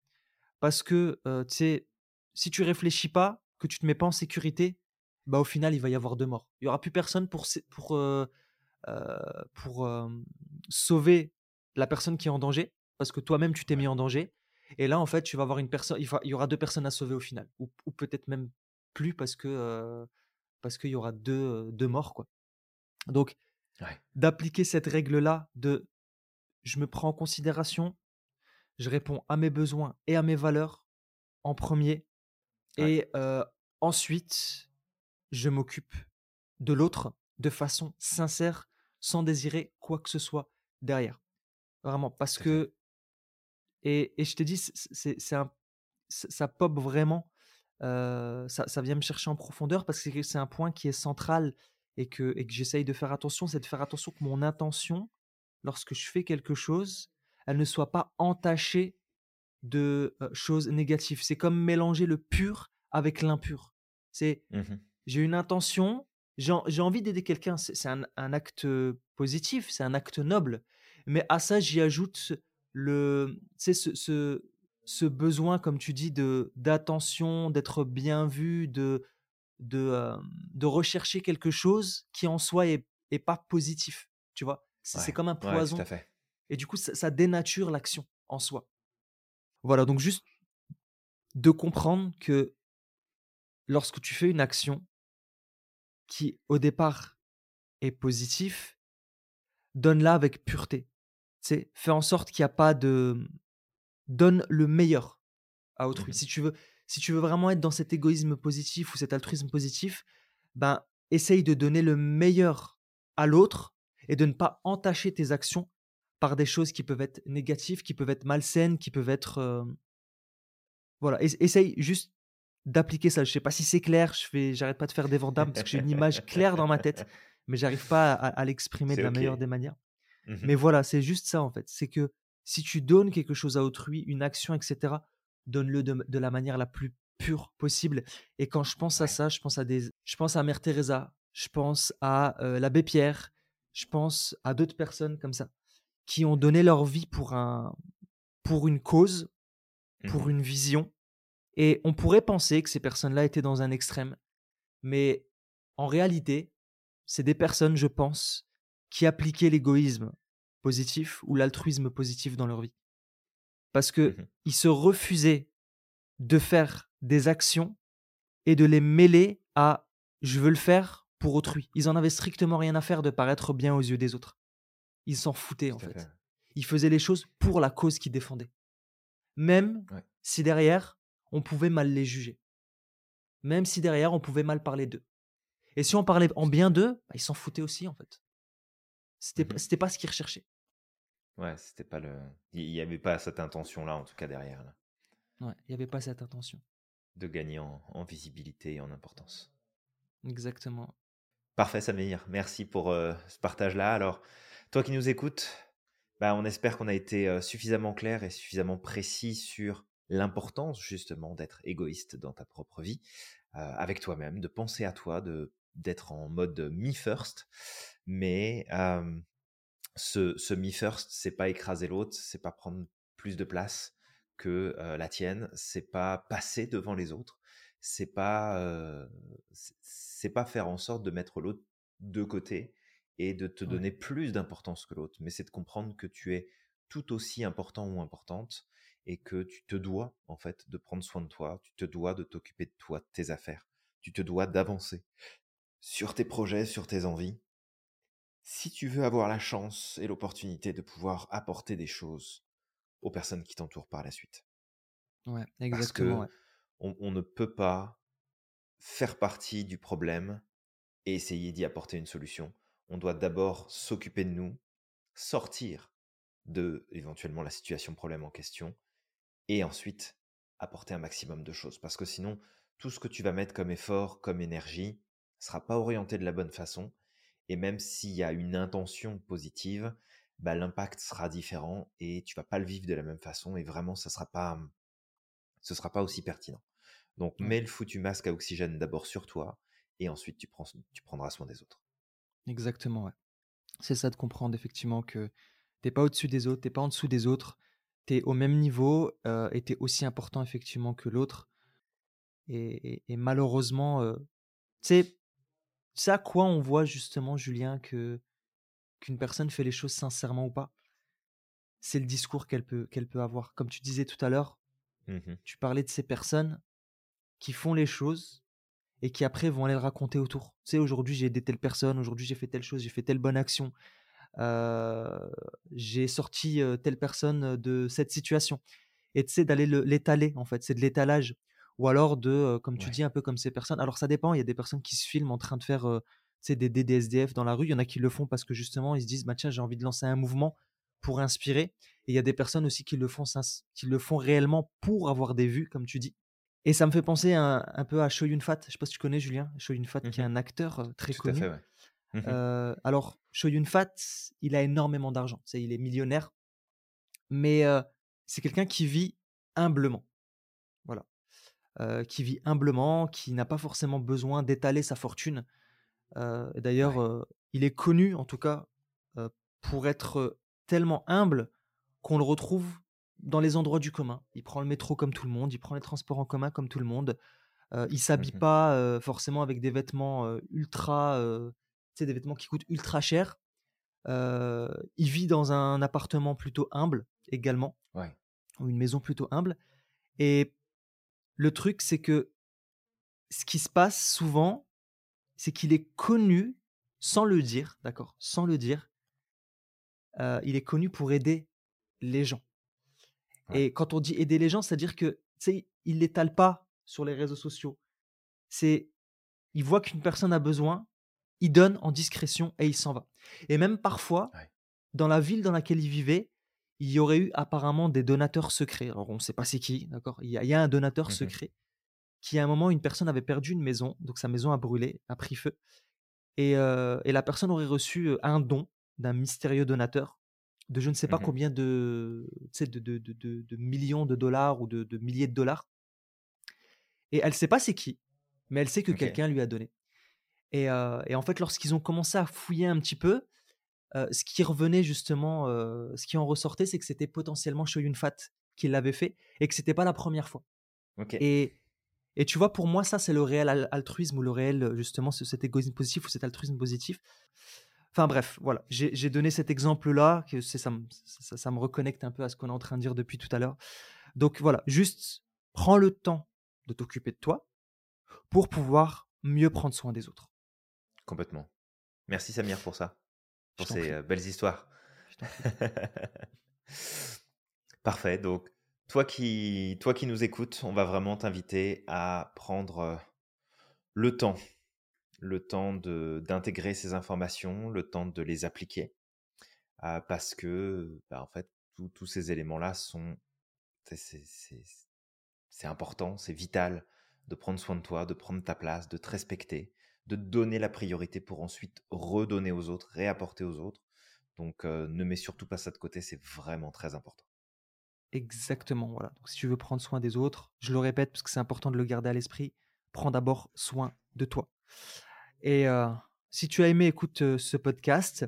Parce que, tu sais, si tu réfléchis pas, que tu te mets pas en sécurité, bah, au final, il va y avoir deux morts. Il y aura plus personne pour, pour, pour sauver la personne qui est en danger, parce que toi-même, tu t'es mis en danger. Et là, en fait, tu vas avoir une personne, il, y aura deux personnes à sauver au final, ou, peut-être même plus parce que parce qu'il y aura deux, deux morts, quoi. Donc, d'appliquer cette règle-là de je me prends en considération, je réponds à mes besoins et à mes valeurs en premier, et ensuite, je m'occupe de l'autre de façon sincère, sans désirer quoi que ce soit derrière. Vraiment, parce que, et, et, je te dis, c'est un, ça pop vraiment, ça, ça, vient me chercher en profondeur parce que c'est un point qui est central et que, et que j'essaye de faire attention, c'est de faire attention que mon intention, lorsque je fais quelque chose, elle ne soit pas entachée de choses négatives. C'est comme mélanger le pur avec l'impur. C'est mmh j'ai une intention, j'ai envie d'aider quelqu'un, c'est un, acte positif, c'est un acte noble. Mais à ça, j'y ajoute le, ce, ce, ce, besoin, comme tu dis, de d'attention, d'être bien vu, de, de, de rechercher quelque chose qui en soi est, est pas positif. Tu vois, c'est comme un poison. Et du coup, ça, ça dénature l'action en soi. Voilà, donc juste de comprendre que lorsque tu fais une action, qui au départ est positif, donne-la avec pureté. C'est fais en sorte qu'il n'y a pas de donne le meilleur à autrui. Mmh si tu veux si tu veux vraiment être dans cet égoïsme positif ou cet altruisme positif, ben essaye de donner le meilleur à l'autre et de ne pas entacher tes actions par des choses qui peuvent être négatives, qui peuvent être malsaines, qui peuvent être voilà, essaye juste d'appliquer ça. Je sais pas si c'est clair, je fais, j'arrête pas de faire des vendames parce que j'ai une image claire dans ma tête, mais j'arrive pas à, l'exprimer de la meilleure des manières. Mmh Mais voilà, c'est juste ça en fait. C'est que si tu donnes quelque chose à autrui, une action, etc., donne-le de, de la manière la plus pure possible. Et quand je pense à ça, je pense à des, je pense à Mère Teresa, je pense à euh, l'abbé Pierre, je pense à d'autres personnes comme ça qui ont donné leur vie pour un, pour une cause, pour Mmh une vision. Et on pourrait penser que ces personnes-là étaient dans un extrême, mais en réalité, c'est des personnes, je pense, qui appliquaient l'égoïsme positif ou l'altruisme positif dans leur vie. Parce que Mmh ils se refusaient de faire des actions et de les mêler à je veux le faire pour autrui. Ils en avaient strictement rien à faire de paraître bien aux yeux des autres. Ils s'en foutaient en fait. fait. Ils faisaient les choses pour la cause qu'ils défendaient. Même Ouais. si derrière, on pouvait mal les juger. Même si derrière, on pouvait mal parler d'eux. Et si on parlait en bien d'eux, bah, ils s'en foutaient aussi en fait. C'était Mmh pas- ce qu'ils recherchaient. Ouais, c'était pas le. Il n'y avait pas cette intention-là, en tout cas derrière, là, Ouais, il n'y avait pas cette intention. de gagner en, en visibilité et en importance. Exactement. Parfait, Samir. Merci pour euh, ce partage-là. Alors, toi qui nous écoutes, bah, on espère qu'on a été euh, suffisamment clair et suffisamment précis sur l'importance justement d'être égoïste dans ta propre vie, euh, avec toi-même, de penser à toi, de d'être en mode me first. Mais euh, ce, ce me first, c'est pas écraser l'autre, c'est pas prendre plus de place que euh, la tienne, c'est pas passer devant les autres, c'est pas c'est- c'est pas faire en sorte de mettre l'autre de côté et de te Ouais. donner plus d'importance que l'autre, mais c'est de comprendre que tu es tout aussi important ou importante et que tu te dois en fait de prendre soin de toi, tu te dois de t'occuper de toi, de tes affaires, tu te dois d'avancer sur tes projets, sur tes envies. Si tu veux avoir la chance et l'opportunité de pouvoir apporter des choses aux personnes qui t'entourent par la suite. Ouais, Parce exactement. que ouais. on, on ne peut pas faire partie du problème et essayer d'y apporter une solution. On doit d'abord s'occuper de nous, sortir de éventuellement la situation problème en question et ensuite apporter un maximum de choses. Parce que sinon, tout ce que tu vas mettre comme effort, comme énergie, sera pas orienté de la bonne façon. Et même s'il y a une intention positive, bah, l'impact sera différent et tu vas pas le vivre de la même façon et vraiment, ça sera pas, ce sera pas aussi pertinent. Donc, mets le foutu masque à oxygène d'abord sur toi et ensuite tu, prends, tu prendras soin des autres. Exactement, ouais. C'est ça de comprendre effectivement que t'es pas au-dessus des autres, t'es pas en dessous des autres, t'es au même niveau euh, et t'es aussi important effectivement que l'autre. Et, et- et malheureusement, euh, tu sais, c'est à quoi on voit justement, Julien, que qu'une personne fait les choses sincèrement ou pas? C'est le discours qu'elle peut, qu'elle peut avoir. Comme tu disais tout à l'heure, Mhm. tu parlais de ces personnes qui font les choses et qui après vont aller le raconter autour. Tu sais, aujourd'hui j'ai aidé telle personne, aujourd'hui j'ai fait telle chose, j'ai fait telle bonne action, j'ai sorti telle personne de cette situation. Et tu sais, d'aller le- l'étaler en fait, c'est de l'étalage. Ou alors de, comme tu Ouais. dis, un peu comme ces personnes. Alors ça dépend, il y a des personnes qui se filment en train de faire sais, des DDSDF dans la rue, il y en a qui le font parce que justement ils se disent, bah, tiens, j'ai envie de lancer un mouvement pour inspirer. Et il y a des personnes aussi qui le font, qui le font réellement pour avoir des vues, comme tu dis. Et ça me fait penser un, un peu à Choi Yun Fat. Je sais pas si tu connais Julien. Choi Yun Fat, qui est un acteur très Tout à connu. fait, ouais. Mhm. Euh, alors, Choi Yun Fat, il a énormément d'argent. Sais, il est millionnaire. Mais euh, c'est quelqu'un qui vit humblement. Voilà. Euh, qui vit humblement, qui n'a pas forcément besoin d'étaler sa fortune. D'ailleurs, Ouais. il est connu, en tout cas, pour être tellement humble qu'on le retrouve dans les endroits du commun. Il prend le métro comme tout le monde, il prend les transports en commun comme tout le monde. Euh, il s'habille Mhm. pas euh, forcément avec des vêtements euh, ultra, sais, des vêtements qui coûtent ultra cher. Euh, il vit dans un appartement plutôt humble également, Ouais. ou une maison plutôt humble. Et le truc, c'est que ce qui se passe souvent, c'est qu'il est connu sans le dire, d'accord, sans le dire. euh, il est connu pour aider les gens. Ouais. Et quand on dit aider les gens, c'est-à-dire que, tu sais, il l'étale pas sur les réseaux sociaux. C'est, il voit qu'une personne a besoin, il donne en discrétion et il s'en va. Et même parfois, Ouais. dans la ville dans laquelle il vivait, il y aurait eu apparemment des donateurs secrets. Alors on ne sait pas c'est qui, d'accord? Il, y a- il y a un donateur Mhm. secret qui, à un moment, une personne avait perdu une maison, donc sa maison a brûlé, a pris feu. Et, euh, et la personne aurait reçu euh, un don d'un mystérieux donateur de je ne sais pas Mmh combien de, de, de, de- de- de millions de dollars ou de, milliers de dollars. Et elle sait pas c'est qui, mais elle sait que quelqu'un lui a donné. Et, euh, et en fait, lorsqu'ils ont commencé à fouiller un petit peu, euh, ce qui revenait justement, ce qui en ressortait, c'est que c'était potentiellement Shoyun Fat qui l'avait fait et que c'était pas la première fois. Et, et tu vois, pour moi, ça, c'est le réel al- altruisme ou le réel, justement, ce- cet égoïsme positif ou cet altruisme positif. Enfin bref, voilà, j'ai donné cet exemple-là, que ça, me- ça, ça me reconnecte un peu à ce qu'on est en train de dire depuis tout à l'heure. Donc voilà, juste prends le temps de t'occuper de toi pour pouvoir mieux prendre soin des autres. Complètement. Merci Samir pour ça, pour ces prie. euh, belles histoires. Parfait. Donc, toi qui, toi qui nous écoutes, on va vraiment t'inviter à prendre euh, le temps, le temps de d'intégrer ces informations, le temps de les appliquer, euh, parce que, bah, en fait, tous ces éléments-là sont, c'est important, c'est vital de prendre soin de toi, de prendre ta place, de te respecter, de donner la priorité pour ensuite redonner aux autres, réapporter aux autres. Donc, euh, ne mets surtout pas ça de côté, c'est vraiment très important. Exactement, voilà. Donc si tu veux prendre soin des autres, je le répète parce que c'est important de le garder à l'esprit, prends d'abord soin de toi. Et euh, si tu as aimé, écoute euh, ce podcast,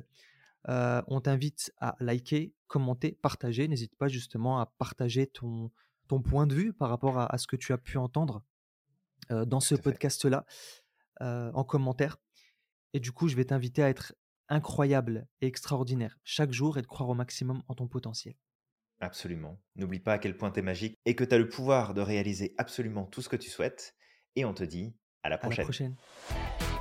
euh, on t'invite à liker, commenter, partager. N'hésite pas justement à partager ton, ton point de vue par rapport à, à ce que tu as pu entendre euh, dans ce podcast-là euh, en commentaire. Et du coup, je vais t'inviter à être incroyable et extraordinaire chaque jour et de croire au maximum en ton potentiel. Absolument. N'oublie pas à quel point tu es magique et que tu as le pouvoir de réaliser absolument tout ce que tu souhaites. Et on te dit à la À la prochaine. prochaine.